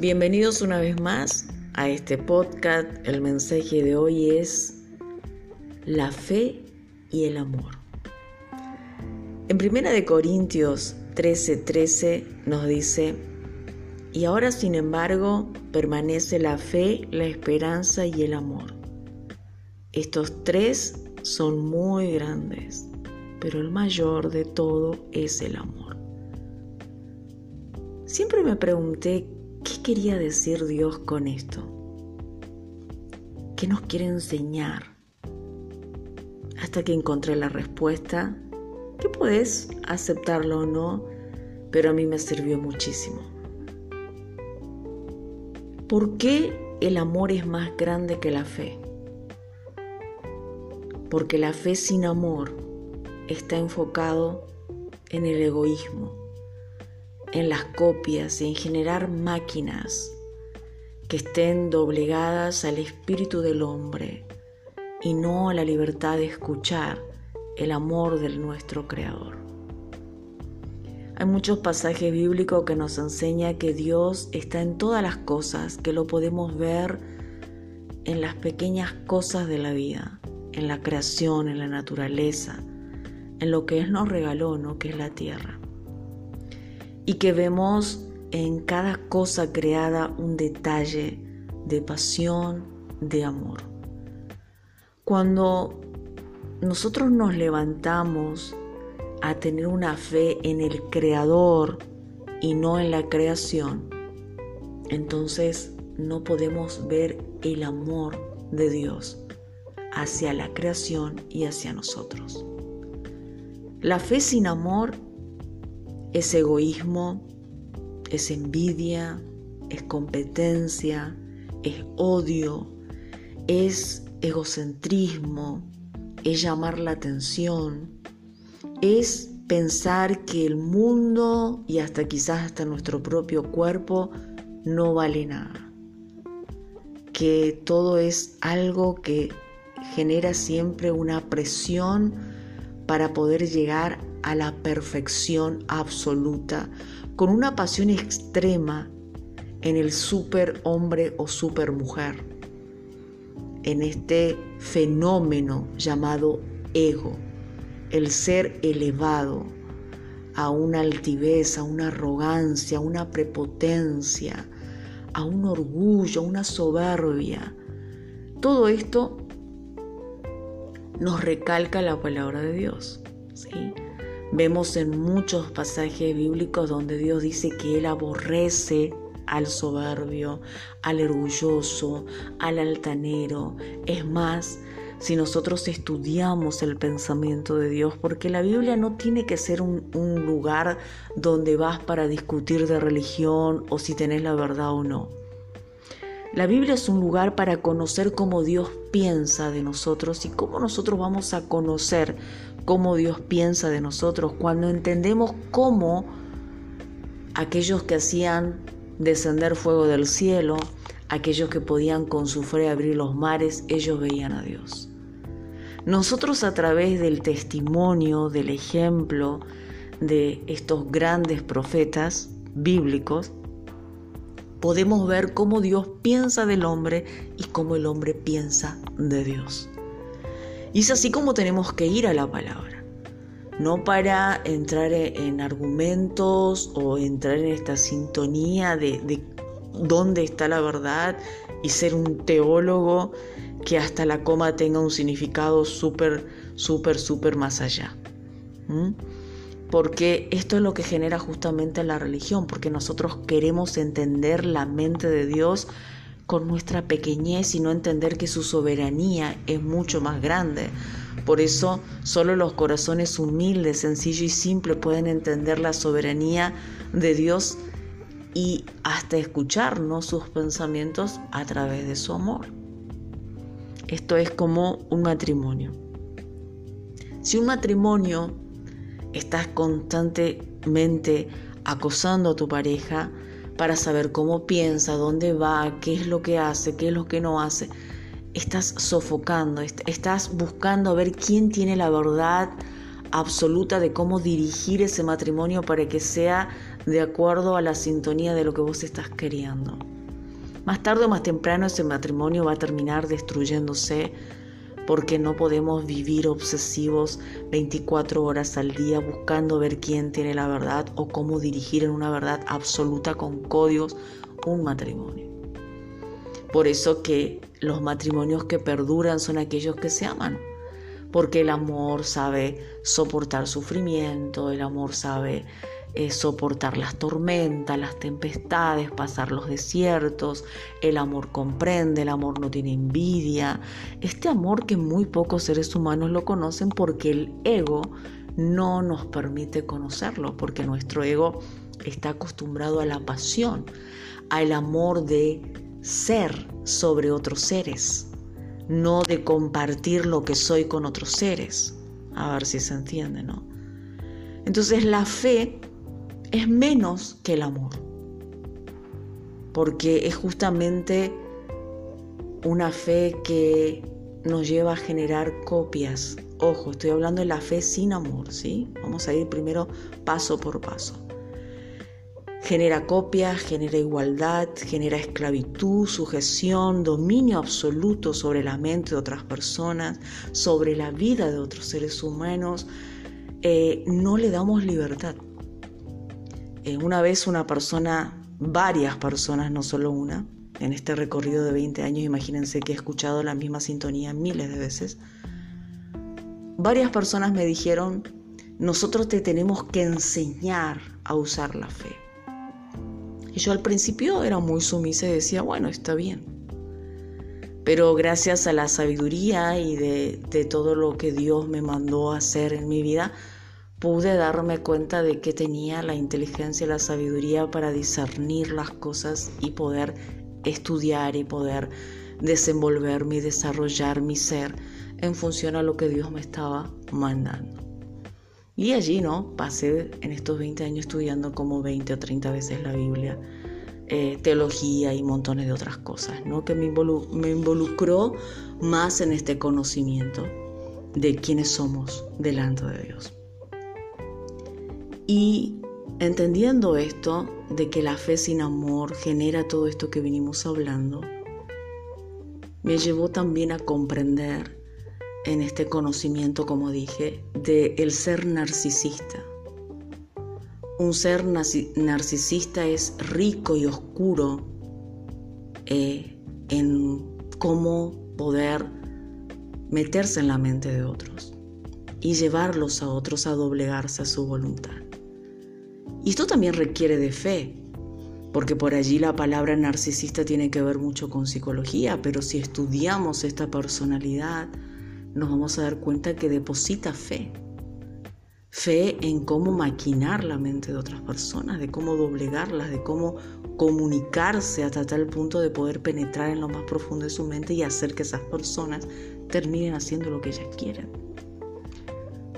Bienvenidos una vez más a este podcast. El mensaje de hoy es la fe y el amor. En Primera de Corintios 13:13 13 nos dice, y ahora sin embargo permanece la fe, la esperanza y el amor. Estos tres son muy grandes, pero el mayor de todo es el amor. Siempre me pregunté qué quería decir Dios con esto. ¿Qué nos quiere enseñar? Hasta que encontré la respuesta, que puedes aceptarlo o no, pero a mí me sirvió muchísimo. ¿Por qué el amor es más grande que la fe? Porque la fe sin amor está enfocado en el egoísmo, en las copias y en generar máquinas que estén doblegadas al espíritu del hombre y no a la libertad de escuchar el amor del nuestro Creador. Hay muchos pasajes bíblicos que nos enseñan que Dios está en todas las cosas, que lo podemos ver en las pequeñas cosas de la vida, en la creación, en la naturaleza, en lo que Él nos regaló, ¿no? que es la tierra y que vemos en cada cosa creada un detalle de pasión, de amor. Cuando nosotros nos levantamos a tener una fe en el Creador y no en la creación, entonces no podemos ver el amor de Dios hacia la creación y hacia nosotros. La fe sin amor es egoísmo, es envidia, es competencia, es odio, es egocentrismo, es llamar la atención, es pensar que el mundo y hasta quizás hasta nuestro propio cuerpo no vale nada, que todo es algo que genera siempre una presión para poder llegar a la perfección absoluta, con una pasión extrema en el super hombre o super mujer, en este fenómeno llamado ego, el ser elevado a una altivez, a una arrogancia, a una prepotencia, a un orgullo, a una soberbia. Todo esto nos recalca la palabra de Dios. ¿sí? Vemos en muchos pasajes bíblicos donde Dios dice que Él aborrece al soberbio, al orgulloso, al altanero. Es más, si nosotros estudiamos el pensamiento de Dios, porque la Biblia no tiene que ser un, un, lugar donde vas para discutir de religión o si tenés la verdad o no. La Biblia es un lugar para conocer cómo Dios piensa de nosotros y cómo nosotros vamos a conocer cómo Dios piensa de nosotros cuando entendemos cómo aquellos que hacían descender fuego del cielo, aquellos que podían con su fe abrir los mares, ellos veían a Dios. Nosotros a través del testimonio, del ejemplo de estos grandes profetas bíblicos, podemos ver cómo Dios piensa del hombre y cómo el hombre piensa de Dios. Y es así como tenemos que ir a la palabra, no para entrar en argumentos o entrar en esta sintonía de, dónde está la verdad y ser un teólogo que hasta la coma tenga un significado súper, súper, súper más allá porque esto es lo que genera justamente la religión, porque nosotros queremos entender la mente de Dios con nuestra pequeñez y no entender que su soberanía es mucho más grande. Por eso solo los corazones humildes, sencillos y simples pueden entender la soberanía de Dios y hasta escucharnos sus pensamientos a través de su amor. Esto es como un matrimonio. Si un matrimonio estás constantemente acosando a tu pareja para saber cómo piensa, dónde va, qué es lo que hace, qué es lo que no hace. Estás sofocando, estás buscando ver quién tiene la verdad absoluta de cómo dirigir ese matrimonio para que sea de acuerdo a la sintonía de lo que vos estás queriendo. Más tarde o más temprano ese matrimonio va a terminar destruyéndose porque no podemos vivir obsesivos 24 horas al día buscando ver quién tiene la verdad o cómo dirigir en una verdad absoluta con códigos un matrimonio. Por eso que los matrimonios que perduran son aquellos que se aman, porque el amor sabe soportar sufrimiento, el amor sabe eh, soportar las tormentas, las tempestades, pasar los desiertos, el amor comprende, el amor no tiene envidia, este amor que muy pocos seres humanos lo conocen porque el ego no nos permite conocerlo, porque nuestro ego está acostumbrado a la pasión, al amor de ser sobre otros seres, no de compartir lo que soy con otros seres. A ver si se entiende, ¿no? Entonces la fe es menos que el amor, porque es justamente una fe que nos lleva a generar copias. Ojo, estoy hablando de la fe sin amor, ¿sí? Vamos a ir primero paso por paso. Genera copias, genera igualdad, genera esclavitud, sujeción, dominio absoluto sobre la mente de otras personas, sobre la vida de otros seres humanos. Eh, no le damos libertad. Eh, una vez una persona, varias personas, no solo una, en este recorrido de 20 años, imagínense que he escuchado la misma sintonía miles de veces, varias personas me dijeron, nosotros te tenemos que enseñar a usar la fe. Y yo al principio era muy sumisa y decía, bueno, está bien. Pero gracias a la sabiduría y de, todo lo que Dios me mandó hacer en mi vida, pude darme cuenta de que tenía la inteligencia y la sabiduría para discernir las cosas y poder estudiar y poder desenvolverme y desarrollar mi ser en función a lo que Dios me estaba mandando. Y allí, ¿no? Pasé en estos 20 años estudiando como 20 o 30 veces la Biblia, eh, teología y montones de otras cosas, ¿no? Que me, me involucró más en este conocimiento de quiénes somos delante de Dios. Y entendiendo esto, de que la fe sin amor genera todo esto que venimos hablando, me llevó también a comprender en este conocimiento, como dije, de el ser narcisista. Un ser narcisista es rico y oscuro eh, en cómo poder meterse en la mente de otros y llevarlos a otros a doblegarse a su voluntad. Y esto también requiere de fe, porque por allí la palabra narcisista tiene que ver mucho con psicología, pero si estudiamos esta personalidad, nos vamos a dar cuenta que deposita fe. Fe en cómo maquinar la mente de otras personas, de cómo doblegarlas, de cómo comunicarse hasta tal punto de poder penetrar en lo más profundo de su mente y hacer que esas personas terminen haciendo lo que ellas quieren.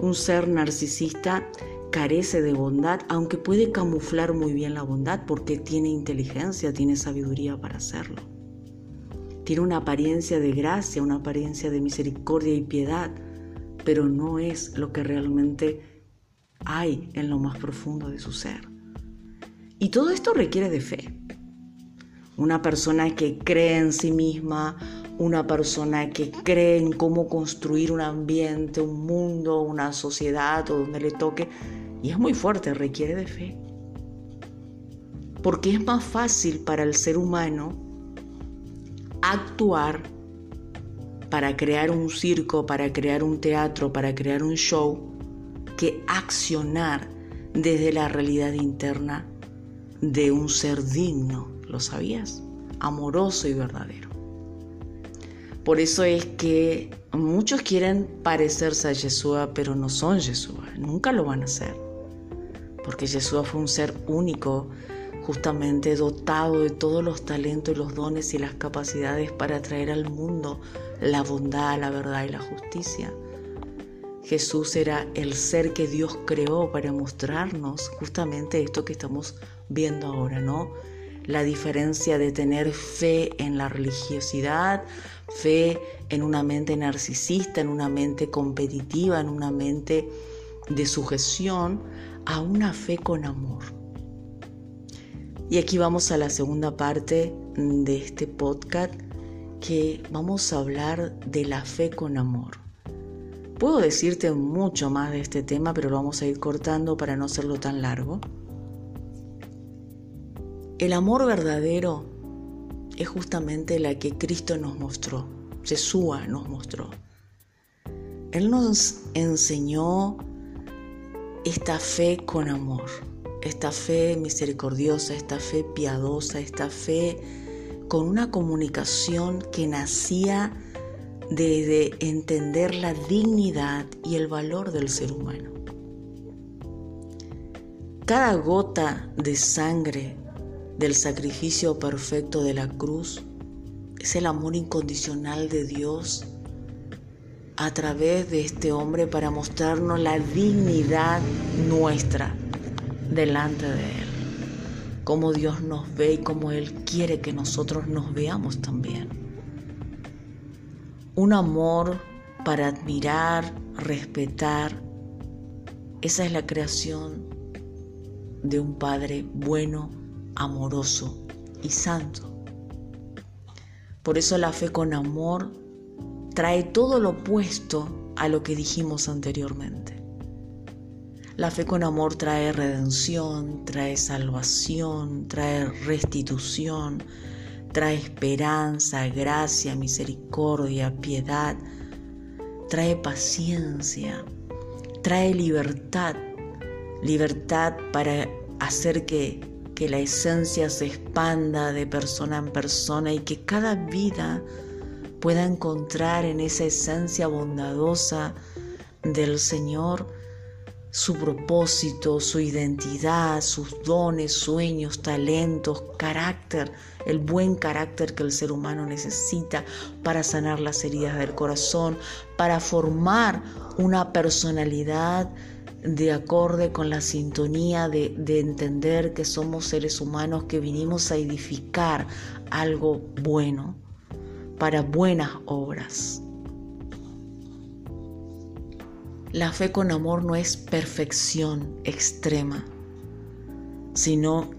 Un ser narcisista carece de bondad, aunque puede camuflar muy bien la bondad porque tiene inteligencia, tiene sabiduría para hacerlo. Tiene una apariencia de gracia, una apariencia de misericordia y piedad, pero no es lo que realmente hay en lo más profundo de su ser. Y todo esto requiere de fe. Una persona que cree en sí misma, una persona que cree en cómo construir un ambiente, un mundo, una sociedad o donde le toque, y es muy fuerte, requiere de fe. Porque es más fácil para el ser humano actuar para crear un circo, para crear un teatro, para crear un show, que accionar desde la realidad interna de un ser digno, ¿lo sabías? Amoroso y verdadero. Por eso es que muchos quieren parecerse a Yeshua, pero no son Yeshua, nunca lo van a hacer porque Jesús fue un ser único, justamente dotado de todos los talentos los dones y las capacidades para traer al mundo la bondad, la verdad y la justicia. Jesús era el ser que Dios creó para mostrarnos justamente esto que estamos viendo ahora, ¿no? La diferencia de tener fe en la religiosidad, fe en una mente narcisista, en una mente competitiva, en una mente de sujeción, a una fe con amor. Y aquí vamos a la segunda parte de este podcast que vamos a hablar de la fe con amor. Puedo decirte mucho más de este tema, pero lo vamos a ir cortando para no hacerlo tan largo. El amor verdadero es justamente la que Cristo nos mostró, Jesús nos mostró. Él nos enseñó esta fe con amor, esta fe misericordiosa, esta fe piadosa, esta fe con una comunicación que nacía de, entender la dignidad y el valor del ser humano. Cada gota de sangre del sacrificio perfecto de la cruz es el amor incondicional de Dios a través de este hombre para mostrarnos la dignidad nuestra delante de Él. Cómo Dios nos ve y cómo Él quiere que nosotros nos veamos también un amor para admirar, respetar. Esa es la creación de un Padre bueno, amoroso y santo. Por eso la fe con amor trae todo lo opuesto a lo que dijimos anteriormente. La fe con amor trae redención, trae salvación, trae restitución, trae esperanza, gracia, misericordia, piedad, trae paciencia, trae libertad, libertad para hacer que, que la esencia se expanda de persona en persona y que cada vida pueda encontrar en esa esencia bondadosa del Señor su propósito, su identidad, sus dones, sueños, talentos, carácter, el buen carácter que el ser humano necesita para sanar las heridas del corazón, para formar una personalidad de acorde con la sintonía de, de entender que somos seres humanos que vinimos a edificar algo bueno para buenas obras. La fe con amor no es perfección extrema, sino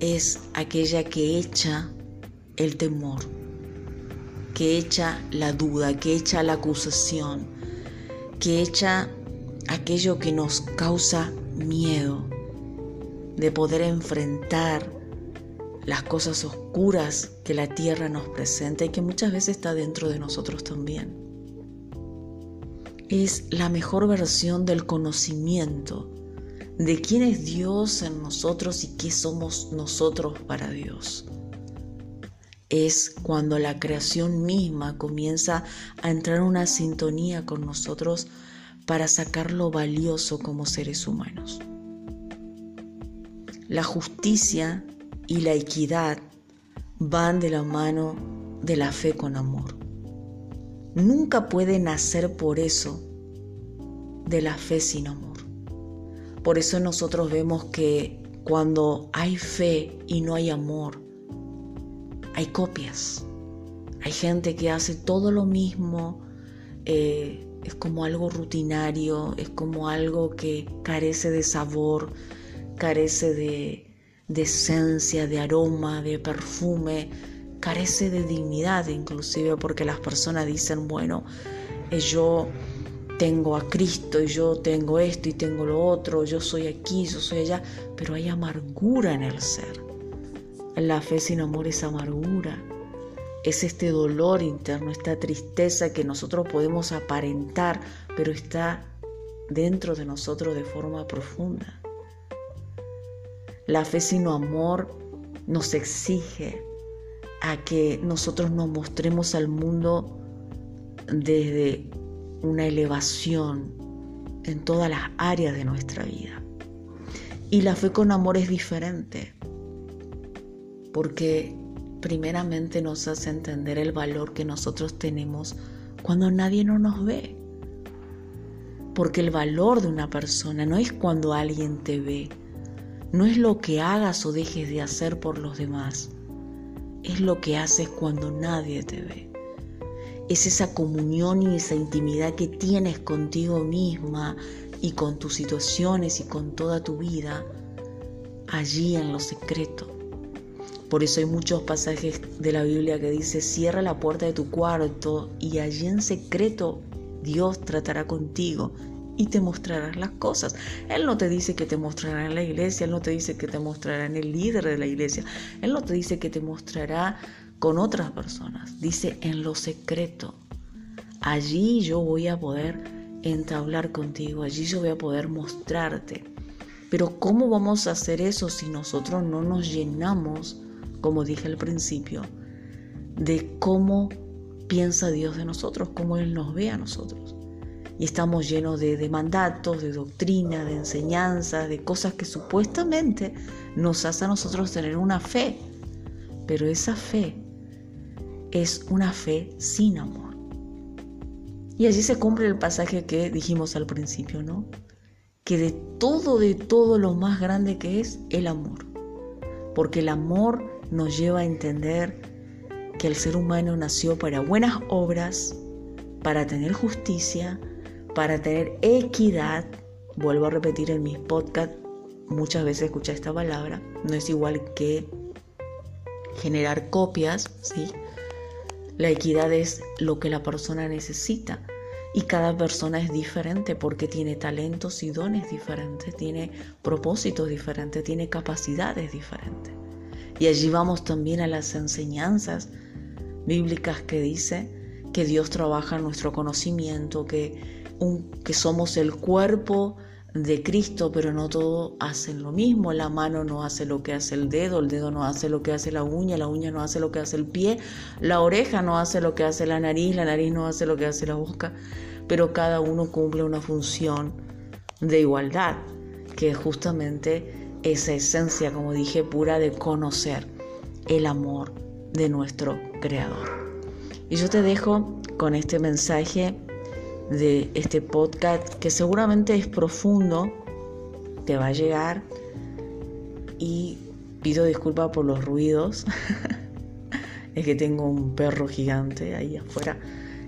es aquella que echa el temor, que echa la duda, que echa la acusación, que echa aquello que nos causa miedo de poder enfrentar las cosas oscuras que la tierra nos presenta y que muchas veces está dentro de nosotros también es la mejor versión del conocimiento de quién es Dios en nosotros y qué somos nosotros para Dios. Es cuando la creación misma comienza a entrar en una sintonía con nosotros para sacar lo valioso como seres humanos. La justicia y la equidad van de la mano de la fe con amor nunca puede nacer por eso de la fe sin amor. Por eso nosotros vemos que cuando hay fe y no hay amor, hay copias. Hay gente que hace todo lo mismo, eh, es como algo rutinario, es como algo que carece de sabor, carece de, de esencia, de aroma, de perfume carece de dignidad inclusive porque las personas dicen, bueno, eh, yo tengo a Cristo y yo tengo esto y tengo lo otro, yo soy aquí, yo soy allá, pero hay amargura en el ser. La fe sin amor es amargura, es este dolor interno, esta tristeza que nosotros podemos aparentar, pero está dentro de nosotros de forma profunda. La fe sin amor nos exige a que nosotros nos mostremos al mundo desde una elevación en todas las áreas de nuestra vida. Y la fe con amor es diferente, porque primeramente nos hace entender el valor que nosotros tenemos cuando nadie no nos ve. Porque el valor de una persona no es cuando alguien te ve, no es lo que hagas o dejes de hacer por los demás, es lo que haces cuando nadie te ve. Es esa comunión y esa intimidad que tienes contigo misma y con tus situaciones y con toda tu vida allí en lo secreto. Por eso hay muchos pasajes de la Biblia que dice, cierra la puerta de tu cuarto y allí en secreto Dios tratará contigo y te mostrará las cosas. Él no te dice que te mostrará en la iglesia, Él no te dice que te mostrará en el líder de la iglesia, Él no te dice que te mostrará con otras personas, dice en lo secreto. Allí yo voy a poder entablar contigo, allí yo voy a poder mostrarte. Pero ¿cómo vamos a hacer eso si nosotros no nos llenamos, como dije al principio, de cómo piensa Dios de nosotros, cómo Él nos ve a nosotros? Y estamos llenos de, mandatos, de doctrina, de enseñanzas, de cosas que supuestamente nos hace a nosotros tener una fe. Pero esa fe es una fe sin amor. Y allí se cumple el pasaje que dijimos al principio, ¿no? Que de todo, de todo lo más grande que es el amor. Porque el amor nos lleva a entender que el ser humano nació para buenas obras, para tener justicia, para tener equidad. Vuelvo a repetir en mis podcasts, muchas veces escuché esta palabra, no es igual que generar copias, ¿sí? La equidad es lo que la persona necesita y cada persona es diferente porque tiene talentos y dones diferentes, tiene propósitos diferentes, tiene capacidades diferentes. Y allí vamos también a las enseñanzas bíblicas que dice que Dios trabaja en nuestro conocimiento, que, que somos el cuerpo de Cristo, pero no todos hacen lo mismo. La mano no hace lo que hace el dedo, el dedo no hace lo que hace la uña, la uña no hace lo que hace el pie, la oreja no hace lo que hace la nariz, la nariz no hace lo que hace la boca, pero cada uno cumple una función de igualdad, que es justamente esa esencia, como dije, pura de conocer el amor de nuestro Creador. Y yo te dejo con este mensaje de este podcast que seguramente es profundo, te va a llegar y pido disculpas por los ruidos. es que tengo un perro gigante ahí afuera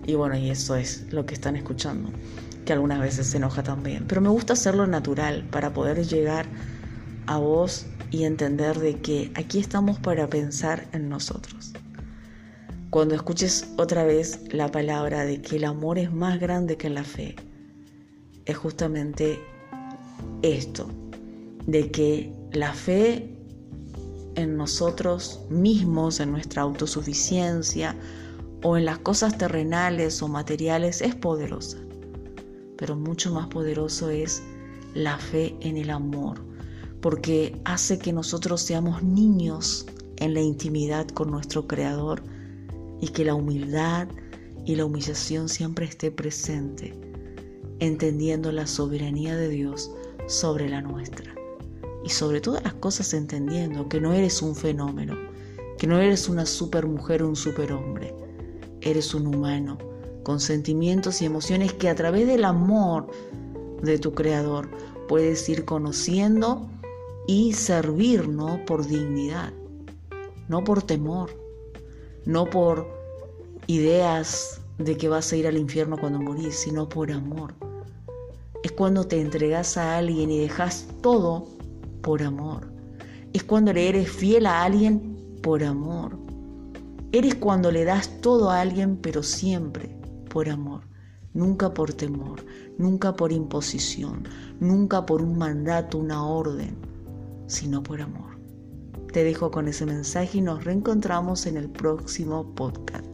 y bueno, y eso es lo que están escuchando, que algunas veces se enoja también. Pero me gusta hacerlo natural para poder llegar a vos y entender de que aquí estamos para pensar en nosotros. Cuando escuches otra vez la palabra de que el amor es más grande que la fe, es justamente esto, de que la fe en nosotros mismos, en nuestra autosuficiencia o en las cosas terrenales o materiales es poderosa, pero mucho más poderoso es la fe en el amor, porque hace que nosotros seamos niños en la intimidad con nuestro Creador y que la humildad y la humillación siempre esté presente, entendiendo la soberanía de Dios sobre la nuestra. Y sobre todas las cosas entendiendo que no eres un fenómeno, que no eres una supermujer o un superhombre, eres un humano con sentimientos y emociones que a través del amor de tu Creador puedes ir conociendo y servir, ¿no? Por dignidad, no por temor, no por ideas de que vas a ir al infierno cuando morís, sino por amor. Es cuando te entregas a alguien y dejas todo por amor. Es cuando le eres fiel a alguien por amor. Eres cuando le das todo a alguien, pero siempre por amor. Nunca por temor, nunca por imposición, nunca por un mandato, una orden, sino por amor. Te dejo con ese mensaje y nos reencontramos en el próximo podcast.